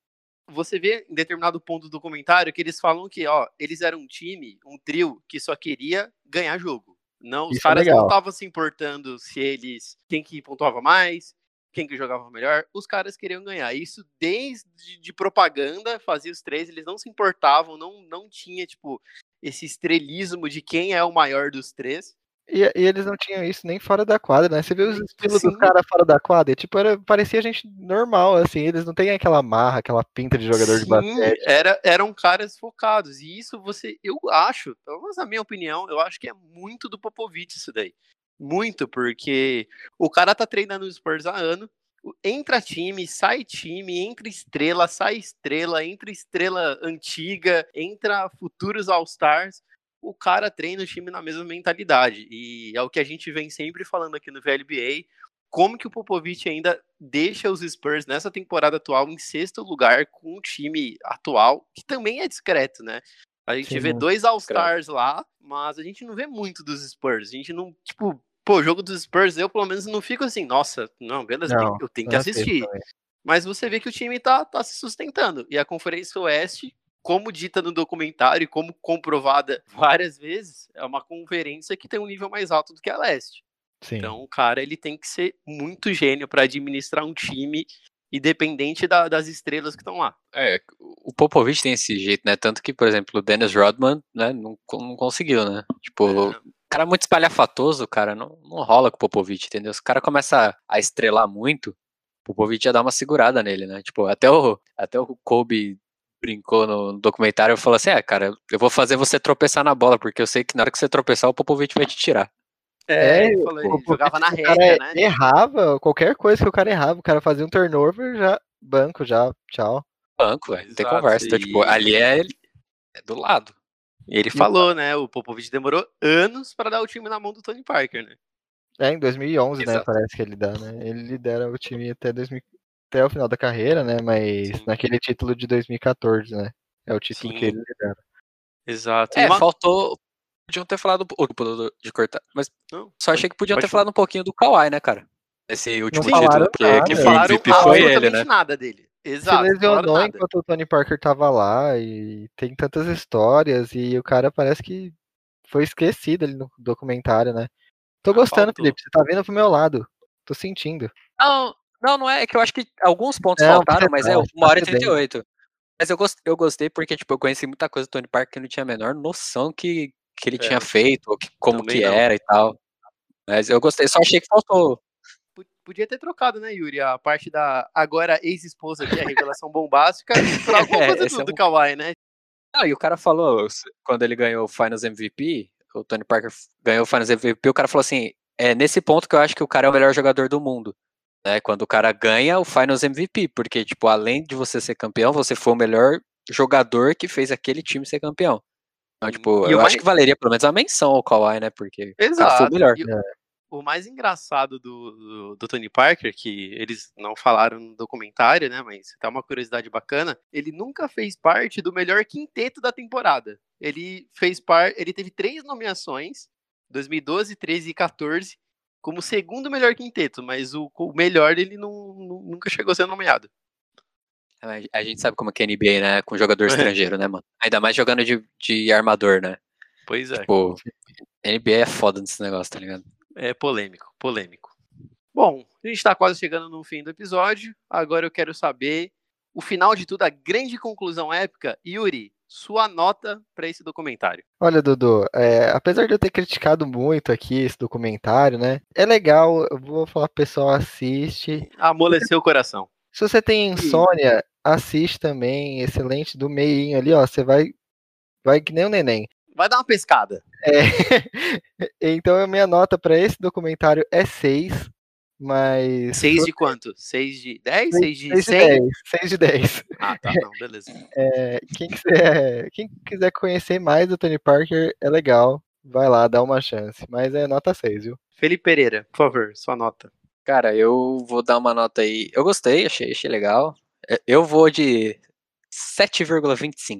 você vê em determinado ponto do documentário que eles falam que, ó, eles eram um time, um trio que só queria ganhar jogo. Não, os Isso é caras não legal. estavam se importando se eles quem que pontuava mais, quem que jogava melhor, os caras queriam ganhar. Isso desde de propaganda, fazia os três, eles não se importavam, não não tinha tipo esse estrelismo de quem é o maior dos três. E, e eles não tinham isso nem fora da quadra, né? Você vê os estilos Sim. dos caras fora da quadra, e, tipo, era, parecia gente normal, assim, eles não têm aquela marra, aquela pinta de jogador de Sim, basquete. Era, eram caras focados. E isso você, eu acho, pelo menos na minha opinião, eu acho que é muito do Popovich isso daí. Muito, porque o cara tá treinando os Spurs há ano. Entra time, sai time, entra estrela, sai estrela, entra estrela antiga, entra futuros All-Stars. O cara treina o time na mesma mentalidade. E é o que a gente vem sempre falando aqui no VLBA. Como que o Popovich ainda deixa os Spurs nessa temporada atual em sexto lugar com o time atual, que também é discreto, né? A gente Sim, vê muito dois All-Stars lá, mas a gente não vê muito dos Spurs. A gente não, tipo, pô, o jogo dos Spurs, eu pelo menos não fico assim, nossa, não, beleza, Não, eu tenho que assistir. Mas você vê que o time tá, tá se sustentando. E a Conferência Oeste, como dita no documentário e como comprovada [laughs] várias vezes, é uma conferência que tem um nível mais alto do que a Leste. Sim. Então, o cara, ele tem que ser muito gênio para administrar um time independente da- das estrelas que estão lá. É, o Popovich tem esse jeito, né? Tanto que, por exemplo, o Dennis Rodman, né, não, não conseguiu, né? Tipo, É, cara é muito espalhafatoso, cara, não, não rola com o Popovich, entendeu? Se o cara começa a estrelar muito, o Popovich já dá uma segurada nele, né? Tipo, até o, até o Kobe brincou no documentário e falou assim: é, cara, eu vou fazer você tropeçar na bola, porque eu sei que na hora que você tropeçar, o Popovich vai te tirar. É, É, ele falou, ele jogava na rédea, cara né? Errava, qualquer coisa que o cara errava, o cara fazia um turnover, já, banco, já, tchau. Banco, velho, não tem conversa. Então, tipo, ali é, é do lado. E ele falou, né? O Popovich demorou anos para dar o time na mão do Tony Parker, né? É, em 2011, né, Exato. parece que ele dá, né? Ele lidera o time até, 2000, até o final da carreira, né? Mas Sim. naquele título de 2014, né? É o título Sim. que ele lidera. Exato. É, E uma- faltou. Podiam ter falado. de cortar. Mas Não, só achei que podiam ter falado um pouquinho do Kawhi, né, cara? Esse último falaram título, porque nada. quem foi falaram MVP foi ele, absolutamente né? nada dele. Exato. se lesionou enquanto o Tony Parker tava lá e tem tantas histórias e o cara parece que foi esquecido ali no documentário, né? Tô gostando, faltou. Felipe. Você tá vindo pro meu lado. Tô sentindo. Não, não, não é. É que eu acho que alguns pontos Não, faltaram, mas tá, é você uma hora e tá bem. 38. Mas eu, gost, eu gostei porque, tipo, eu conheci muita coisa do Tony Parker que eu não tinha a menor noção que, que ele É, tinha feito, ou que- como também que não. era e tal. Mas eu gostei, só achei que faltou. Podia ter trocado, né, Yuri? A parte da agora ex-esposa, que é a revelação bombástica, [laughs] pra alguma É, coisa esse do, é um- do Kawhi, né? Não, e o cara falou, quando ele ganhou o Finals MVP, o Tony Parker ganhou o Finals MVP, o cara falou assim, é nesse ponto que eu acho que o cara é o melhor jogador do mundo. Né, quando o cara ganha o Finals MVP, porque, tipo, além de você ser campeão, você foi o melhor jogador que fez aquele time ser campeão. Então, tipo, E eu acho mais- que valeria pelo menos a menção ao Kawhi, né? Porque o cara foi Exato. o melhor. E o mais engraçado do, do, do Tony Parker, que eles não falaram no documentário, né? Mas tá uma curiosidade bacana. Ele nunca fez parte do melhor quinteto da temporada. Ele fez parte. Ele teve três nomeações: 2012, 13 e 14, como segundo melhor quinteto, mas o, o melhor ele não, não- nunca chegou a ser nomeado. A gente sabe como é que é NBA, né? Com jogador [laughs] estrangeiro, né, mano? Ainda mais jogando de, de armador, né? Pois é. Tipo, NBA é foda nesse negócio, tá ligado? É polêmico, polêmico. Bom, a gente tá quase chegando no fim do episódio. Agora eu quero saber o final de tudo, a grande conclusão épica. Yuri, sua nota pra esse documentário. Olha, Dudu, é, apesar de eu ter criticado muito aqui esse documentário, né? É legal, eu vou falar pro pessoal, assiste. Amoleceu o coração. Se você tem insônia, assiste também. Excelente, do meinho ali, ó. Você vai, vai que nem um neném. Vai dar uma pescada. É, [laughs] então a minha nota para esse documentário é 6, mas. 6 de quanto? 6 de 10? 6 de 6 de 100? 10. 6 de 10. Ah, tá, não, beleza. [laughs] É, quem, quiser, quem quiser conhecer mais do Tony Parker, é legal. Vai lá, dá uma chance. Mas é nota 6, viu? Felipe Pereira, por favor, sua nota. Cara, eu vou dar uma nota aí. Eu gostei, achei, achei legal. É, Eu vou de 7,25.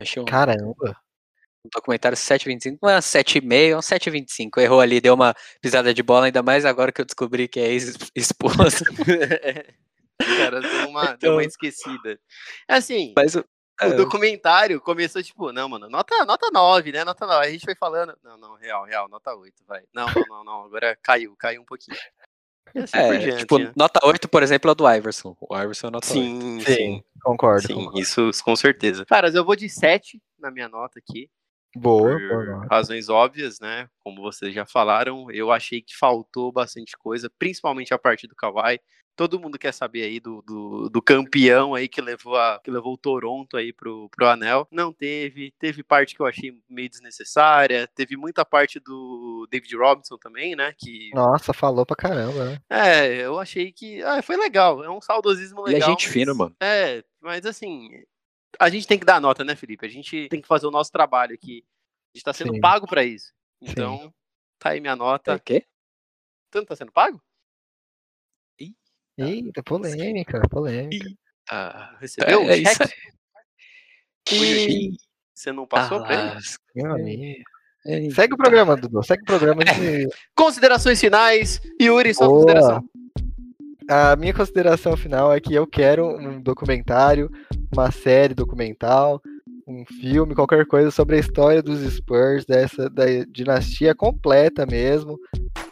Achei um, Caramba. Um documentário 7,25. Não é um 7,5, é um 7,25. Errou ali, deu uma pisada de bola, ainda mais agora que eu descobri que é ex-esposa. [laughs] Cara, deu uma, [laughs] deu uma Então- esquecida. É assim, Mas o- o é, documentário começou tipo, não, mano, nota, nota 9, né? Nota 9. A gente foi falando, não, não, real, real, nota 8, vai. Não, não, não, não, agora caiu, caiu um pouquinho. Assim é, diante, tipo, né? nota 8, por exemplo, é do Iverson. O Iverson é nota 8. Sim, sim, Concordo. sim, concordo. isso com certeza. Caras, eu vou de 7 na minha nota aqui. Boa, por boa razões óbvias, né? Como vocês já falaram, eu achei que faltou bastante coisa, principalmente a parte do Kawhi. Todo mundo quer saber aí do, do, do campeão aí que levou, a, que levou o Toronto aí pro, pro anel. Não teve. Teve parte que eu achei meio desnecessária. Teve muita parte do David Robinson também, né? Que. Nossa, falou pra caramba, né? É, eu achei que. Ah, foi legal. É um saudosismo é legal. gente mas- fina, mano. É, mas assim. A gente tem que dar nota, né, Felipe? A gente tem que fazer o nosso trabalho aqui. A gente tá sendo Sim. pago pra isso. Então, tá aí minha É nota. o quê? Tanto tá sendo pago? Eita, polêmica, polêmica. Ah, Recebeu é, um é cheque? Você não passou pra ele? Ah, amigo. é, Segue o programa, Dudu. Segue o programa. de- [laughs] Considerações finais. Yuri, sua Boa. consideração. A minha consideração final é que eu quero um documentário, uma série documental, um filme, qualquer coisa sobre a história dos Spurs, dessa da dinastia completa mesmo.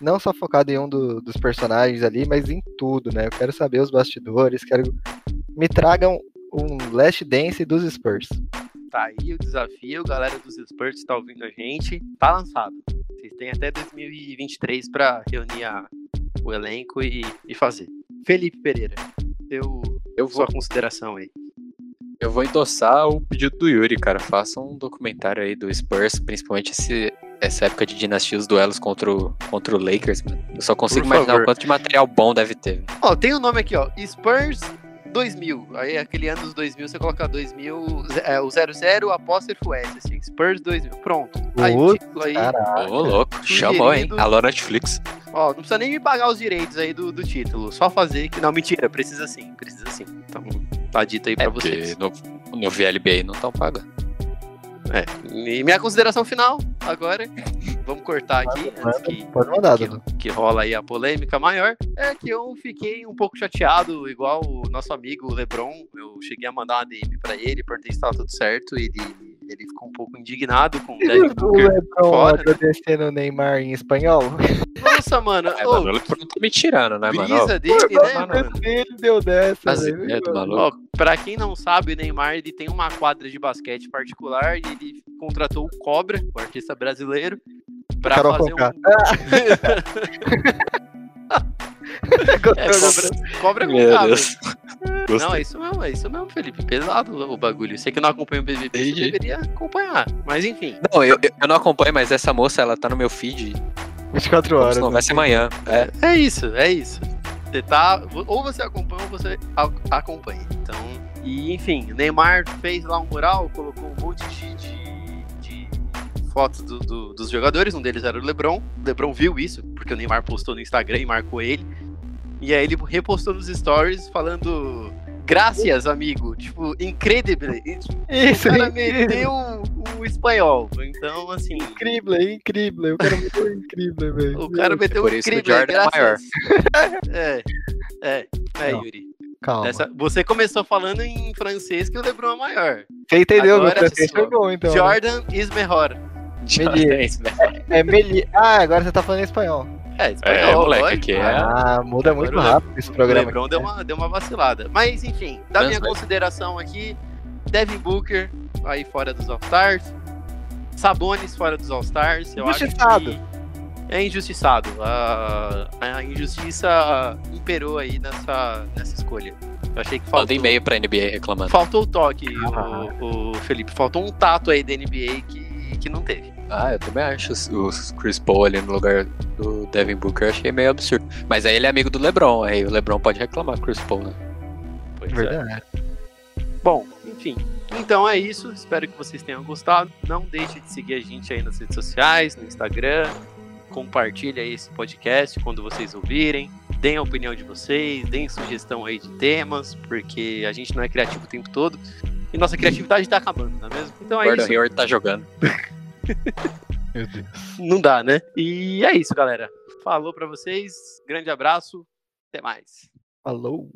Não só focado em um do- dos personagens ali, mas em tudo, né? Eu quero saber os bastidores, quero. Me tragam um Last Dance dos Spurs. Tá aí o desafio, galera dos Spurs que tá ouvindo a gente. Tá lançado. Vocês têm até 2023 pra reunir a- o elenco e, e fazer. Felipe Pereira, eu, Eu sua vou, consideração aí. eu vou endossar o pedido do Yuri, cara. Faça um documentário aí do Spurs, principalmente esse, essa época de dinastia, os duelos contra o, contra o Lakers, mano. Eu só consigo Por imaginar favor. o quanto de material bom deve ter. Ó, tem o nome aqui, ó. Spurs 2000. Aí aquele ano dos 2000 você coloca 2000, é, o 00 apóstrofo S, assim. Spurs 2000. Pronto. Aí o Putz, título aí. Ô, louco. Chamou, hein? Alô, Netflix. Ó, não precisa nem me pagar os direitos aí do, do título. Só fazer que. Não, mentira, precisa sim, precisa sim. Então, tá dito aí pra É, vocês. porque no, no VLB aí não estão pagando. É. E minha consideração final, agora. Vamos cortar aqui, antes que, Pode mandar, que, que rola aí a polêmica maior. É que eu fiquei um pouco chateado, igual o nosso amigo Lebron. Eu cheguei a mandar uma DM pra ele, perguntei se tava tudo certo. Ele, ele ficou um pouco indignado com o Devin [laughs] O Booker. Lebron fora, né? agradecendo o Neymar em espanhol. Nossa, mano. É, ô, mano, tá me tirando, né, mano? brisa Ó, dele, né, mano? Ele deu dessa, As velho. ideias do maluco. Ó, pra quem não sabe, o Neymar ele tem uma quadra de basquete particular e ele contratou o Cobra, o artista brasileiro, pra Carol fazer Conká. um. [laughs] [laughs] [laughs] É, cobra, cobra Meu Conká, Deus. velho. Não, é isso mesmo, é isso mesmo, Felipe. Pesado o bagulho. Sei que não acompanha o BBB, você deveria acompanhar. Mas enfim. Não, eu, eu- não acompanho, mas essa moça, ela tá no meu feed. 24 horas. Não né? vai ser amanhã. É, É isso, é isso. Você tá. Ou você acompanha ou você acompanha. Então. E enfim, o Neymar fez lá um mural, colocou um monte de, de, de fotos do- do- dos jogadores, um deles era o LeBron. O LeBron viu isso, porque o Neymar postou no Instagram e marcou ele. E aí ele repostou nos stories falando. Graças, amigo. Tipo, incredible. E, tipo, Isso, o cara incrível. meteu o, o espanhol. Então, assim. Incrível, incrível. O cara meteu incrível, velho. O cara meteu o incrível. Jordan é graças. É, é, é, Não. Yuri. Calma. Essa- você começou falando em francês que o LeBron é maior. Você entendeu, meu Agora francês foi bom, então. né? Jordan is melhor. Meli- É Meli... Ah, agora você tá falando em espanhol. É, É, espanhol, moleque, lógico. aqui é. Ah, muda muito Agora o rápido esse O programa. LeBron aqui, deu né? uma, deu uma vacilada. Mas, enfim, da minha consideração aqui, Devin Booker aí fora dos All-Stars, Sabonis fora dos All-Stars, Injustiçado. é injustiçado. A, a injustiça imperou aí nessa, nessa escolha. Eu achei que Manda faltou, e-mail pra NBA reclamando. faltou o toque, Ah. o, o Felipe. Faltou um tato aí da NBA que, que não teve. Ah, eu também acho os- os Chris Paul ali no lugar do Devin Booker, eu achei meio absurdo. Mas aí ele é amigo do LeBron, aí o LeBron pode reclamar Chris Paul, né? Pois é. Verdade. Bom, enfim. Então é isso. Espero que vocês tenham gostado. Não deixe de seguir a gente aí nas redes sociais, no Instagram. Compartilhe aí esse podcast quando vocês ouvirem. Deem a opinião de vocês, deem sugestão aí de temas, porque a gente não é criativo o tempo todo. E nossa criatividade tá acabando, não é mesmo? Então é Gordon isso. Hayward tá jogando. [laughs] Meu Deus. Não dá, né? E é isso, galera. Falou pra vocês. Grande abraço. Até mais. Falou.